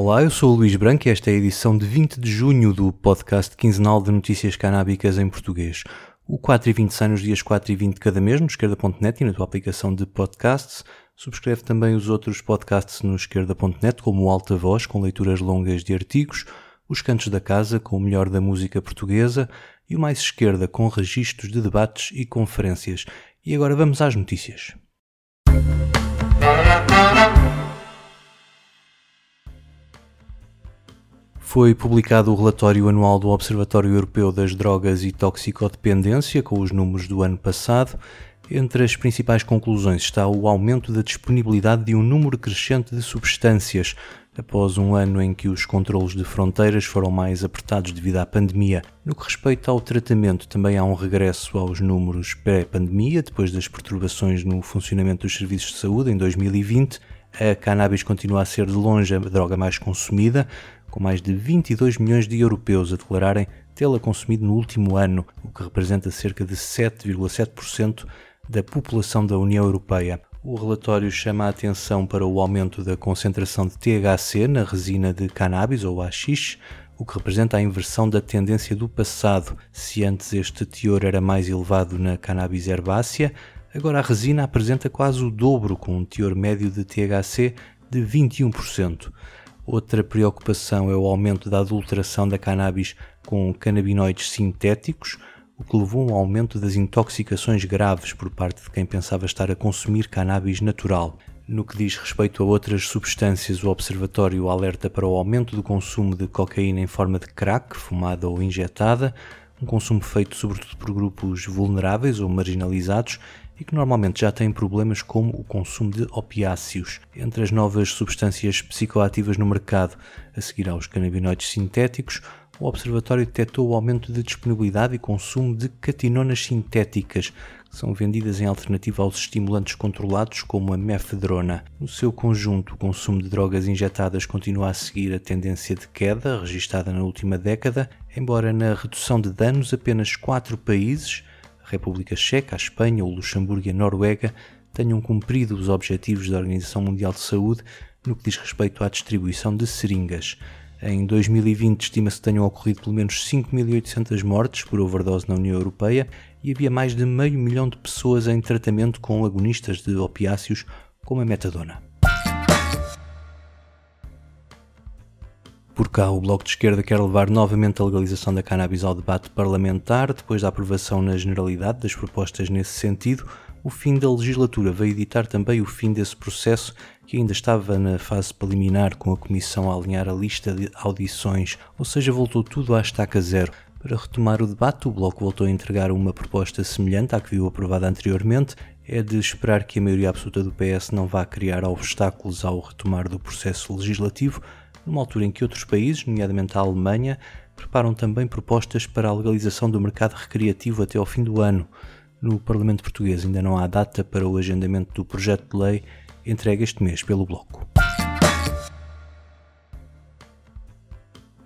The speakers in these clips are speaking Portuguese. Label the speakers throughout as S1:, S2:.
S1: Olá, eu sou o Luís Branco e esta é a edição de 20 de junho do podcast quinzenal de notícias canábicas em português. O 4 e 20 sai nos dias 4 e 20 de cada mês no esquerda.net e na tua aplicação de podcasts. Subscreve também os outros podcasts no esquerda.net, como o Alta Voz, com leituras longas de artigos, os Cantos da Casa, com o melhor da música portuguesa, e o Mais Esquerda, com registros de debates e conferências. E agora vamos às notícias. Foi publicado o relatório anual do Observatório Europeu das Drogas e Toxicodependência, com os números do ano passado. Entre as principais conclusões está o aumento da disponibilidade de um número crescente de substâncias, após um ano em que os controlos de fronteiras foram mais apertados devido à pandemia. No que respeita ao tratamento, também há um regresso aos números pré-pandemia, depois das perturbações no funcionamento dos serviços de saúde em 2020. A cannabis continua a ser de longe a droga mais consumida, com mais de 22 milhões de europeus a declararem tê-la consumido no último ano, o que representa cerca de 7,7% da população da União Europeia. O relatório chama a atenção para o aumento da concentração de THC na resina de cannabis ou haxixe, o que representa a inversão da tendência do passado. Se antes este teor era mais elevado na cannabis herbácea, agora a resina apresenta quase o dobro, com um teor médio de THC de 21%. Outra preocupação é o aumento da adulteração da cannabis com canabinoides sintéticos, o que levou a um aumento das intoxicações graves por parte de quem pensava estar a consumir cannabis natural. No que diz respeito a outras substâncias, o Observatório alerta para o aumento do consumo de cocaína em forma de crack, fumada ou injetada, um consumo feito sobretudo por grupos vulneráveis ou marginalizados e que normalmente já têm problemas como o consumo de opiáceos. Entre as novas substâncias psicoativas no mercado, a seguir aos canabinoides sintéticos, o Observatório detectou o aumento de disponibilidade e consumo de catinonas sintéticas, que são vendidas em alternativa aos estimulantes controlados como a mefedrona. No seu conjunto, o consumo de drogas injetadas continua a seguir a tendência de queda registada na última década, embora na redução de danos apenas quatro países República Checa, a Espanha, o Luxemburgo e a Noruega tenham cumprido os objetivos da Organização Mundial de Saúde no que diz respeito à distribuição de seringas. Em 2020 estima-se que tenham ocorrido pelo menos 5.800 mortes por overdose na União Europeia e havia mais de meio milhão de pessoas em tratamento com agonistas de opiáceos como a metadona. Por cá, o Bloco de Esquerda quer levar novamente a legalização da cannabis ao debate parlamentar, depois da aprovação na generalidade das propostas nesse sentido. O fim da legislatura veio editar também o fim desse processo que ainda estava na fase preliminar com a Comissão a alinhar a lista de audições, ou seja, voltou tudo à estaca zero. Para retomar o debate, o Bloco voltou a entregar uma proposta semelhante à que viu aprovada anteriormente. É de esperar que a maioria absoluta do PS não vá criar obstáculos ao retomar do processo legislativo, numa altura em que outros países, nomeadamente a Alemanha, preparam também propostas para a legalização do mercado recreativo até ao fim do ano. No Parlamento Português ainda não há data para o agendamento do projeto de lei entregue este mês pelo Bloco.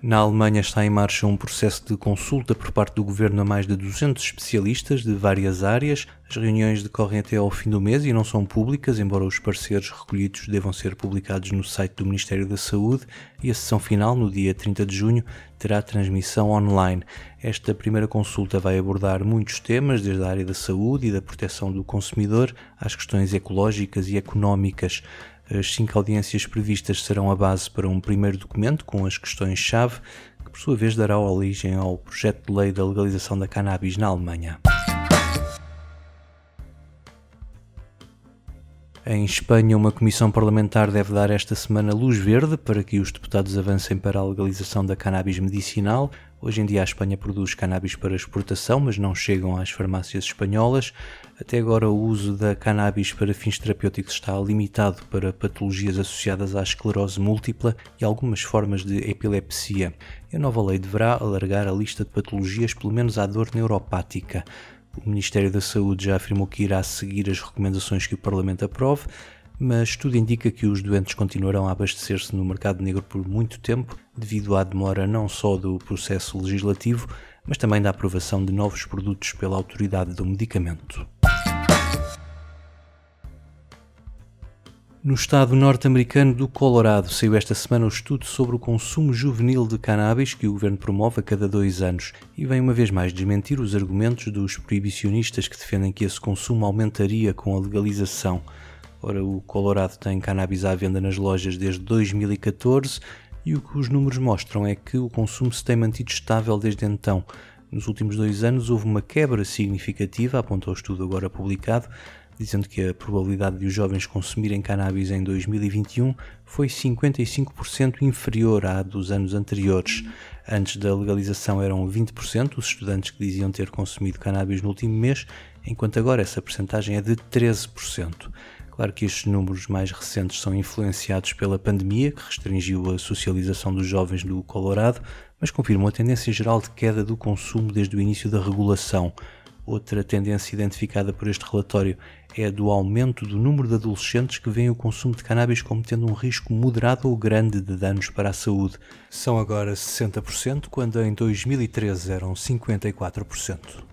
S1: Na Alemanha está em marcha um processo de consulta por parte do governo a mais de 200 especialistas de várias áreas. As reuniões decorrem até ao fim do mês e não são públicas, embora os pareceres recolhidos devam ser publicados no site do Ministério da Saúde. E a sessão final, no dia 30 de junho, terá transmissão online. Esta primeira consulta vai abordar muitos temas, desde a área da saúde e da proteção do consumidor às questões ecológicas e económicas. As cinco audiências previstas serão a base para um primeiro documento com as questões-chave, que por sua vez dará origem ao projeto de lei da legalização da cannabis na Alemanha. Em Espanha, uma comissão parlamentar deve dar esta semana luz verde para que os deputados avancem para a legalização da cannabis medicinal. Hoje em dia, a Espanha produz cannabis para exportação, mas não chegam às farmácias espanholas. Até agora, o uso da cannabis para fins terapêuticos está limitado para patologias associadas à esclerose múltipla e algumas formas de epilepsia. a nova lei deverá alargar a lista de patologias, pelo menos à dor neuropática. O Ministério da Saúde já afirmou que irá seguir as recomendações que o Parlamento aprove, mas tudo indica que os doentes continuarão a abastecer-se no mercado negro por muito tempo, devido à demora não só do processo legislativo, mas também da aprovação de novos produtos pela autoridade do medicamento. No estado norte-americano do Colorado saiu esta semana o um estudo sobre o consumo juvenil de cannabis que o governo promove a cada dois anos e vem uma vez mais desmentir os argumentos dos proibicionistas que defendem que esse consumo aumentaria com a legalização. Ora, o Colorado tem cannabis à venda nas lojas desde 2014 e o que os números mostram é que o consumo se tem mantido estável desde então. Nos últimos dois anos houve uma quebra significativa, aponta o estudo agora publicado, dizendo que a probabilidade de os jovens consumirem cannabis em 2021 foi 55% inferior à dos anos anteriores. Antes da legalização eram 20% os estudantes que diziam ter consumido cannabis no último mês, enquanto agora essa percentagem é de 13%. Claro que estes números mais recentes são influenciados pela pandemia, que restringiu a socialização dos jovens do Colorado, mas confirmam a tendência geral de queda do consumo desde o início da regulação. Outra tendência identificada por este relatório é a do aumento do número de adolescentes que veem o consumo de cannabis como tendo um risco moderado ou grande de danos para a saúde. São agora 60%, quando em 2013 eram 54%.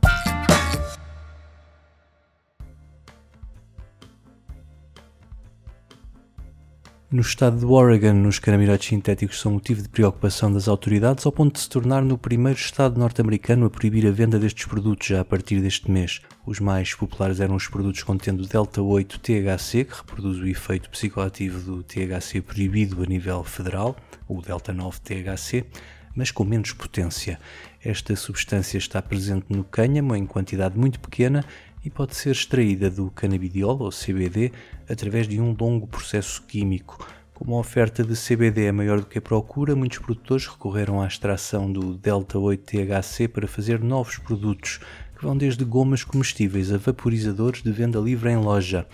S1: No estado de Oregon, os canabinoides sintéticos são motivo de preocupação das autoridades ao ponto de se tornar no primeiro estado norte-americano a proibir a venda destes produtos já a partir deste mês. Os mais populares eram os produtos contendo delta 8 THC, que reproduz o efeito psicoativo do THC proibido a nível federal, o delta 9 THC, mas com menos potência. Esta substância está presente no cânhamo em quantidade muito pequena pode ser extraída do canabidiol ou CBD através de um longo processo químico. Como a oferta de CBD é maior do que a procura, muitos produtores recorreram à extração do delta 8-THC para fazer novos produtos, que vão desde gomas comestíveis a vaporizadores de venda livre em loja.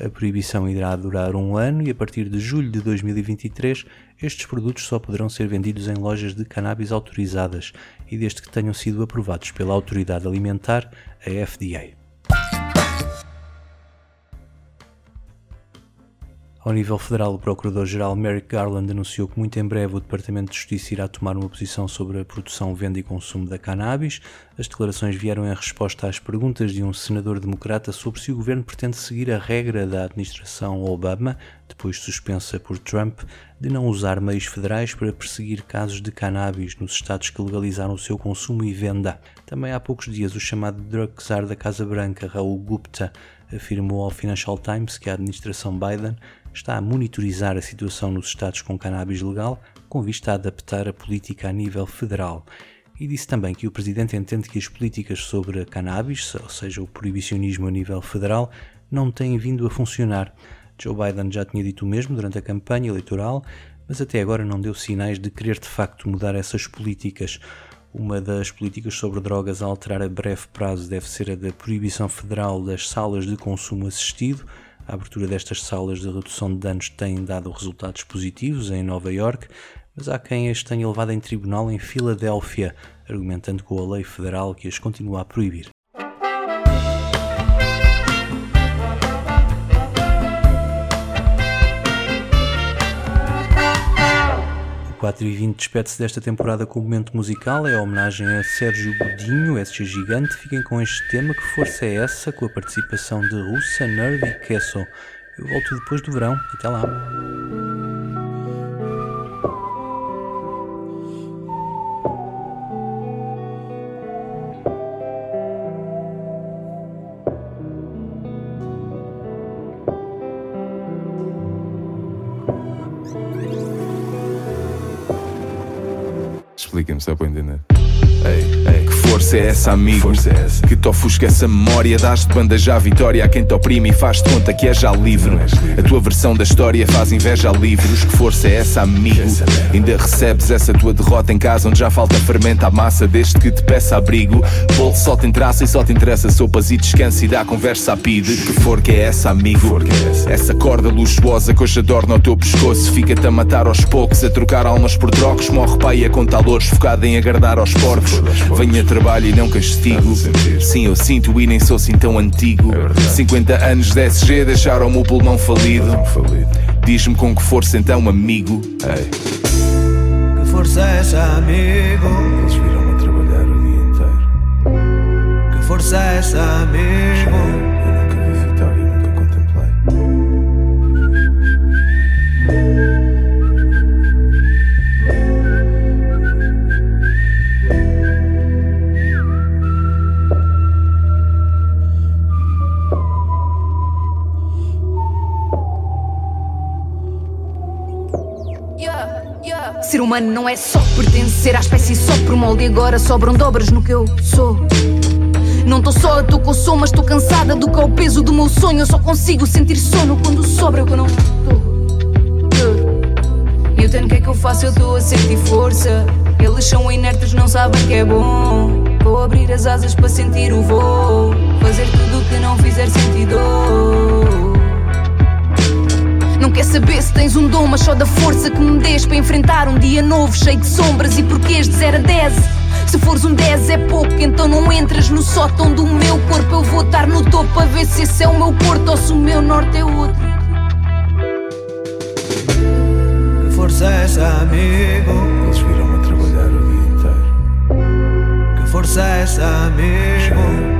S1: A proibição irá durar um ano e a partir de julho de 2023 estes produtos só poderão ser vendidos em lojas de cannabis autorizadas e desde que tenham sido aprovados pela Autoridade Alimentar, a FDA. Ao nível federal, o Procurador-Geral Merrick Garland anunciou que muito em breve o Departamento de Justiça irá tomar uma posição sobre a produção, venda e consumo da cannabis. As declarações vieram em resposta às perguntas de um senador democrata sobre se o governo pretende seguir a regra da administração Obama, depois suspensa por Trump, de não usar meios federais para perseguir casos de cannabis nos estados que legalizaram o seu consumo e venda. Também há poucos dias, o chamado drug czar da Casa Branca, Raul Gupta, afirmou ao Financial Times que a administração Biden está a monitorizar a situação nos estados com cannabis legal, com vista a adaptar a política a nível federal. E disse também que o presidente entende que as políticas sobre a cannabis, ou seja, o proibicionismo a nível federal, não têm vindo a funcionar. Joe Biden já tinha dito o mesmo durante a campanha eleitoral, mas até agora não deu sinais de querer de facto mudar essas políticas. Uma das políticas sobre drogas a alterar a breve prazo deve ser a da proibição federal das salas de consumo assistido, a abertura destas salas de redução de danos tem dado resultados positivos em Nova York, mas há quem as tenha levado em tribunal em Filadélfia, argumentando com a lei federal que as continua a proibir. 4 e 20 despede-se desta temporada com um momento musical, é a homenagem a Sérgio Godinho, esse gigante. Fiquem com este tema, que força é essa, com a participação de Russa, Nerd e Kesso. Eu volto depois do verão, até lá.
S2: Explica-me, só para entender. Ei, ei. Que força é essa, amigo? Força é essa? Que te ofusca essa memória, dás-te bandeja à vitória a quem te oprime e faz-te conta que é já livre. A tua versão da história faz inveja a livros. Que força é essa, amigo? Ainda recebes essa tua derrota em casa onde já falta fermento à massa, desde que te peça abrigo. Bolo só te traça e só te interessa sopas e descansa e dá conversa a pide. Que forca é essa, amigo? É essa corda luxuosa que hoje adorna o teu pescoço, fica-te a matar aos poucos, a trocar almas por trocos. Morre pai a contar louros, focado em agradar aos porcos. Venha trabalho e não castigo. Sim, eu sinto e nem sou assim tão antigo. 50 anos de SG deixaram-me o pulmão falido. Diz-me com que força então, amigo.
S3: Que força é essa, amigo?
S2: Eles viram-me a trabalhar o dia inteiro.
S3: Que força é essa, amigo?
S4: Ser humano não é só pertencer à espécie só por molde e agora sobram dobras no que eu sou. Não tô só, tô com sono, mas tô cansada do que é o peso do meu sonho. Eu só consigo sentir sono quando sobra o que não tô. Eu tenho que é que eu faço? Eu tô a sentir força. Eles são inertes, não sabem que é bom. Vou abrir as asas para sentir o voo. Fazer tudo o que não fizer sentido. Quer saber se tens um dom, mas só da força que me des para enfrentar um dia novo, cheio de sombras e porquês de 0 a 10. Se fores um 10 é pouco, então não entras no sótão do meu corpo. Eu vou estar no topo a ver se esse é o meu porto ou se o meu norte é outro. força é essa, amigo? Eles viram-me trabalhar o dia inteiro.
S3: Que força é essa, amigo?